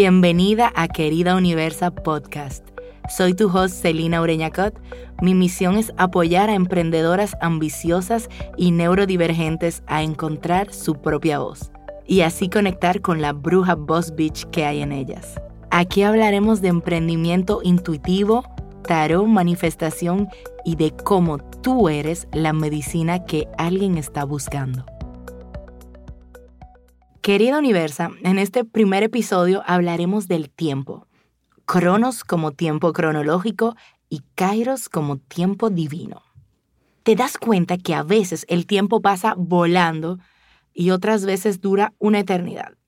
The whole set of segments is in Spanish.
Bienvenida a Querida Universa Podcast. Soy tu host Celina Ureñacot. Mi misión es apoyar a emprendedoras ambiciosas y neurodivergentes a encontrar su propia voz y así conectar con la bruja Boss Bitch que hay en ellas. Aquí hablaremos de emprendimiento intuitivo, tarot, manifestación y de cómo tú eres la medicina que alguien está buscando. Querida Universa, en este primer episodio hablaremos del tiempo. Cronos como tiempo cronológico y Kairos como tiempo divino. Te das cuenta que a veces el tiempo pasa volando y otras veces dura una eternidad.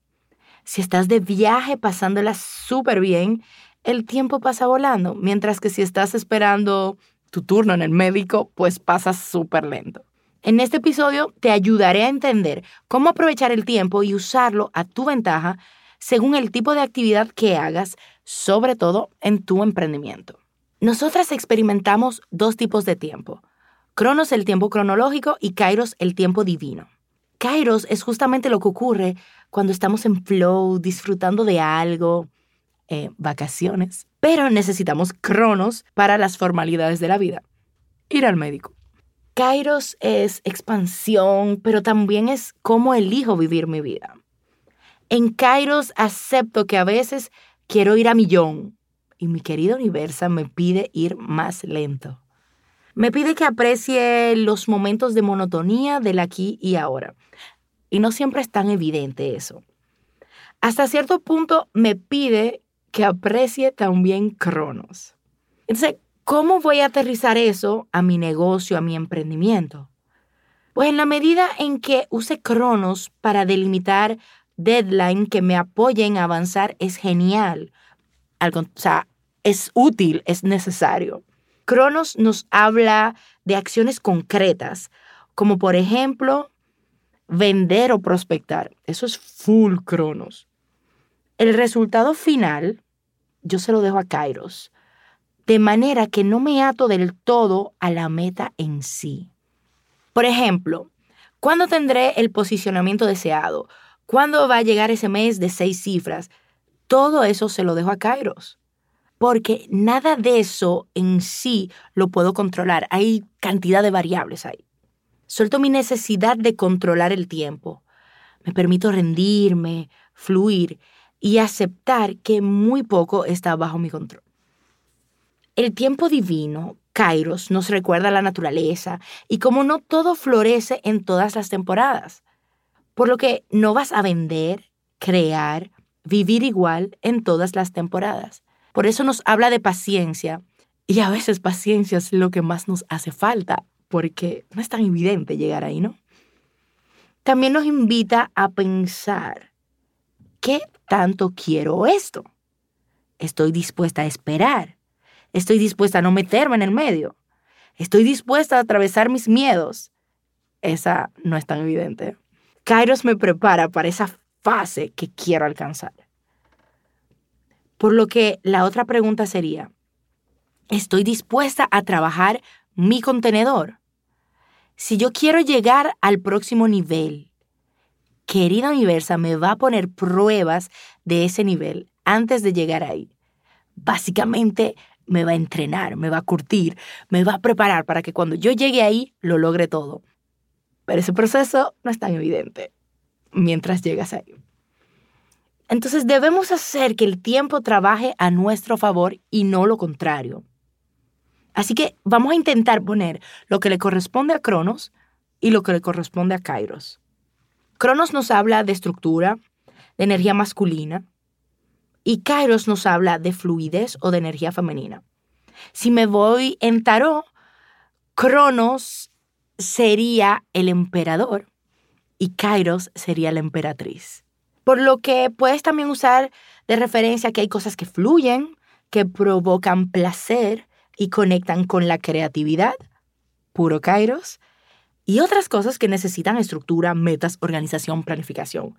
Si estás de viaje pasándola súper bien, el tiempo pasa volando, mientras que si estás esperando tu turno en el médico, pues pasa súper lento. En este episodio te ayudaré a entender cómo aprovechar el tiempo y usarlo a tu ventaja según el tipo de actividad que hagas, sobre todo en tu emprendimiento. Nosotras experimentamos dos tipos de tiempo. Cronos el tiempo cronológico y Kairos el tiempo divino. Kairos es justamente lo que ocurre cuando estamos en flow, disfrutando de algo, eh, vacaciones. Pero necesitamos Cronos para las formalidades de la vida. Ir al médico. Kairos es expansión, pero también es cómo elijo vivir mi vida. En Kairos acepto que a veces quiero ir a millón y mi querida universa me pide ir más lento. Me pide que aprecie los momentos de monotonía del aquí y ahora. Y no siempre es tan evidente eso. Hasta cierto punto me pide que aprecie también Cronos. Entonces, ¿Cómo voy a aterrizar eso a mi negocio, a mi emprendimiento? Pues en la medida en que use Cronos para delimitar deadline que me apoyen a avanzar es genial. Algo, o sea, es útil, es necesario. Cronos nos habla de acciones concretas, como por ejemplo vender o prospectar. Eso es full Cronos. El resultado final, yo se lo dejo a Kairos de manera que no me ato del todo a la meta en sí. Por ejemplo, ¿cuándo tendré el posicionamiento deseado? ¿Cuándo va a llegar ese mes de seis cifras? Todo eso se lo dejo a Kairos. Porque nada de eso en sí lo puedo controlar. Hay cantidad de variables ahí. Suelto mi necesidad de controlar el tiempo. Me permito rendirme, fluir y aceptar que muy poco está bajo mi control. El tiempo divino, Kairos, nos recuerda la naturaleza y como no todo florece en todas las temporadas. Por lo que no vas a vender, crear, vivir igual en todas las temporadas. Por eso nos habla de paciencia y a veces paciencia es lo que más nos hace falta, porque no es tan evidente llegar ahí, ¿no? También nos invita a pensar, ¿qué tanto quiero esto? ¿Estoy dispuesta a esperar? Estoy dispuesta a no meterme en el medio. Estoy dispuesta a atravesar mis miedos. Esa no es tan evidente. Kairos me prepara para esa fase que quiero alcanzar. Por lo que la otra pregunta sería, ¿estoy dispuesta a trabajar mi contenedor? Si yo quiero llegar al próximo nivel, querida universa me va a poner pruebas de ese nivel antes de llegar ahí. Básicamente me va a entrenar, me va a curtir, me va a preparar para que cuando yo llegue ahí lo logre todo. Pero ese proceso no es tan evidente mientras llegas ahí. Entonces debemos hacer que el tiempo trabaje a nuestro favor y no lo contrario. Así que vamos a intentar poner lo que le corresponde a Cronos y lo que le corresponde a Kairos. Cronos nos habla de estructura, de energía masculina, y Kairos nos habla de fluidez o de energía femenina. Si me voy en tarot, Cronos sería el emperador y Kairos sería la emperatriz. Por lo que puedes también usar de referencia que hay cosas que fluyen, que provocan placer y conectan con la creatividad, puro Kairos, y otras cosas que necesitan estructura, metas, organización, planificación,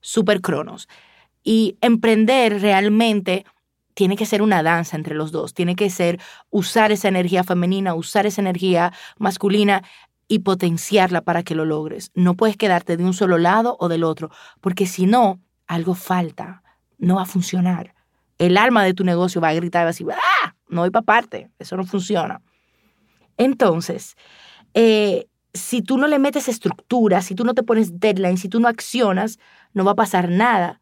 super Cronos. Y emprender realmente tiene que ser una danza entre los dos, tiene que ser usar esa energía femenina, usar esa energía masculina y potenciarla para que lo logres. No puedes quedarte de un solo lado o del otro, porque si no, algo falta. no va a funcionar. El alma de tu negocio va a gritar va a decir, ¡ah! No voy para parte, eso no funciona. Entonces, eh, si tú no le metes estructura, si tú no te pones deadline, si tú no accionas, no va a pasar nada.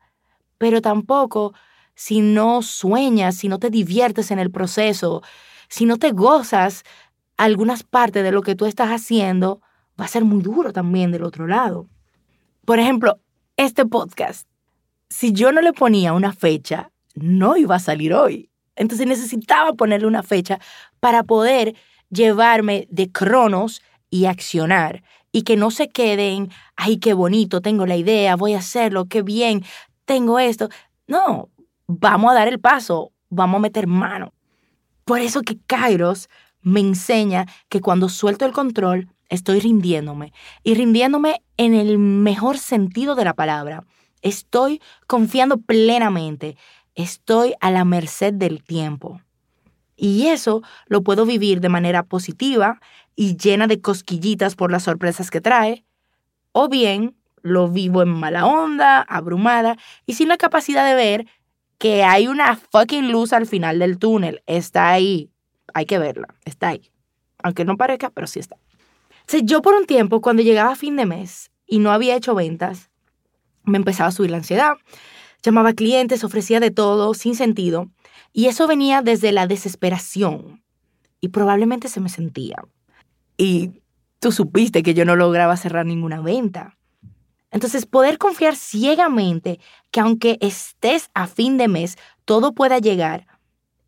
Pero tampoco si no sueñas, si no te diviertes en el proceso, si no te gozas algunas partes de lo que tú estás haciendo, va a ser muy duro también del otro lado. Por ejemplo, este podcast, si yo no le ponía una fecha, no iba a salir hoy. Entonces necesitaba ponerle una fecha para poder llevarme de cronos y accionar y que no se queden, ay, qué bonito, tengo la idea, voy a hacerlo, qué bien, tengo esto. No, vamos a dar el paso, vamos a meter mano. Por eso que Kairos me enseña que cuando suelto el control, estoy rindiéndome y rindiéndome en el mejor sentido de la palabra. Estoy confiando plenamente, estoy a la merced del tiempo. Y eso lo puedo vivir de manera positiva y llena de cosquillitas por las sorpresas que trae, o bien lo vivo en mala onda, abrumada y sin la capacidad de ver que hay una fucking luz al final del túnel. Está ahí. Hay que verla. Está ahí. Aunque no parezca, pero sí está. yo por un tiempo, cuando llegaba a fin de mes y no había hecho ventas, me empezaba a subir la ansiedad. Llamaba a clientes, ofrecía de todo, sin sentido. Y eso venía desde la desesperación. Y probablemente se me sentía y tú supiste que yo no lograba cerrar ninguna venta. Entonces, poder confiar ciegamente que aunque estés a fin de mes, todo pueda llegar,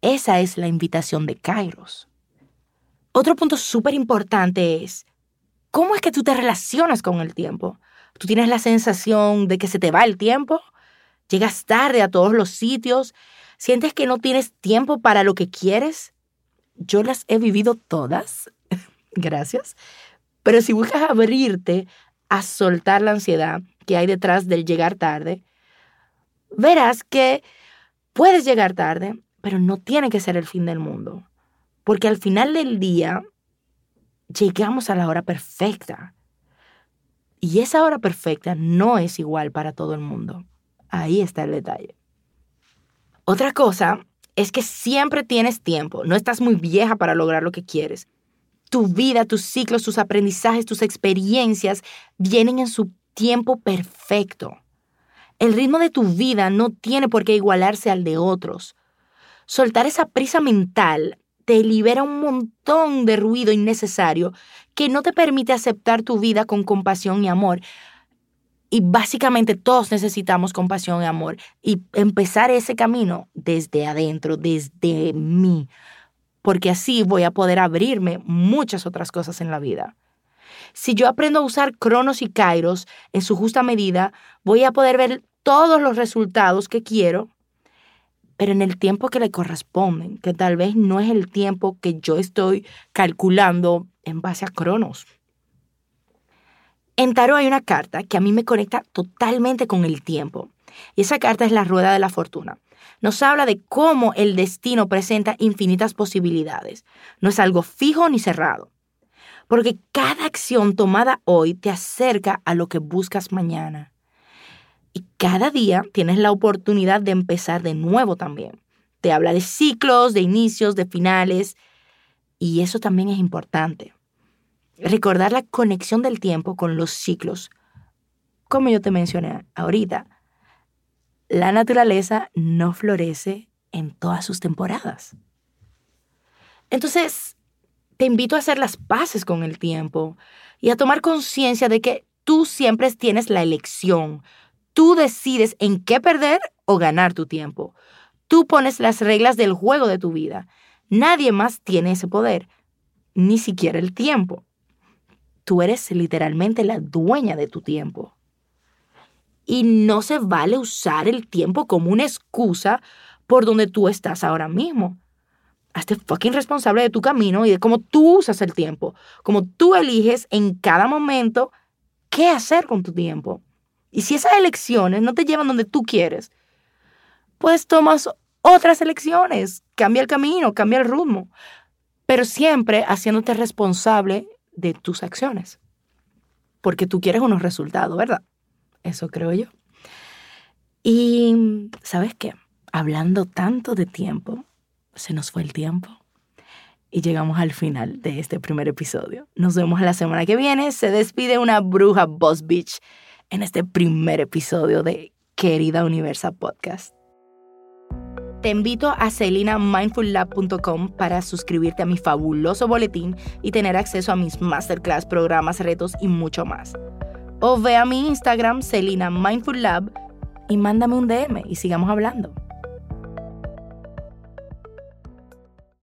esa es la invitación de Kairos. Otro punto súper importante es, ¿cómo es que tú te relacionas con el tiempo? ¿Tú tienes la sensación de que se te va el tiempo? ¿Llegas tarde a todos los sitios? ¿Sientes que no tienes tiempo para lo que quieres? Yo las he vivido todas gracias. Pero si buscas abrirte a soltar la ansiedad que hay detrás del llegar tarde, verás que puedes llegar tarde, pero no tiene que ser el fin del mundo. Porque al final del día llegamos a la hora perfecta. Y esa hora perfecta no es igual para todo el mundo. Ahí está el detalle. Otra cosa es que siempre tienes tiempo. No estás muy vieja para lograr lo que quieres tu vida, tus ciclos, tus aprendizajes, tus experiencias vienen en su tiempo perfecto. El ritmo de tu vida no tiene por qué igualarse al de otros. Soltar esa prisa mental te libera un montón de ruido innecesario que no te permite aceptar tu vida con compasión y amor. Y básicamente todos necesitamos compasión y amor. Y empezar ese camino desde adentro, desde mí porque así voy a poder abrirme muchas otras cosas en la vida. Si yo aprendo a usar Cronos y Kairos en su justa medida, voy a poder ver todos los resultados que quiero, pero en el tiempo que le corresponden, que tal vez no es el tiempo que yo estoy calculando en base a Cronos. En Tarot hay una carta que a mí me conecta totalmente con el tiempo, y esa carta es la rueda de la fortuna nos habla de cómo el destino presenta infinitas posibilidades. No es algo fijo ni cerrado. Porque cada acción tomada hoy te acerca a lo que buscas mañana. Y cada día tienes la oportunidad de empezar de nuevo también. Te habla de ciclos, de inicios, de finales. Y eso también es importante. Recordar la conexión del tiempo con los ciclos. Como yo te mencioné ahorita, la naturaleza no florece en todas sus temporadas. Entonces, te invito a hacer las paces con el tiempo y a tomar conciencia de que tú siempre tienes la elección. Tú decides en qué perder o ganar tu tiempo. Tú pones las reglas del juego de tu vida. Nadie más tiene ese poder, ni siquiera el tiempo. Tú eres literalmente la dueña de tu tiempo. Y no se vale usar el tiempo como una excusa por donde tú estás ahora mismo. Hazte fucking responsable de tu camino y de cómo tú usas el tiempo, cómo tú eliges en cada momento qué hacer con tu tiempo. Y si esas elecciones no te llevan donde tú quieres, pues tomas otras elecciones, cambia el camino, cambia el rumbo, pero siempre haciéndote responsable de tus acciones, porque tú quieres unos resultados, ¿verdad? Eso creo yo. Y ¿sabes qué? Hablando tanto de tiempo, se nos fue el tiempo. Y llegamos al final de este primer episodio. Nos vemos la semana que viene. Se despide una bruja Boss Beach en este primer episodio de Querida Universa Podcast. Te invito a celinamindfullab.com para suscribirte a mi fabuloso boletín y tener acceso a mis masterclass, programas, retos y mucho más. O ve a mi Instagram, Celina Mindful Lab, y mándame un DM y sigamos hablando.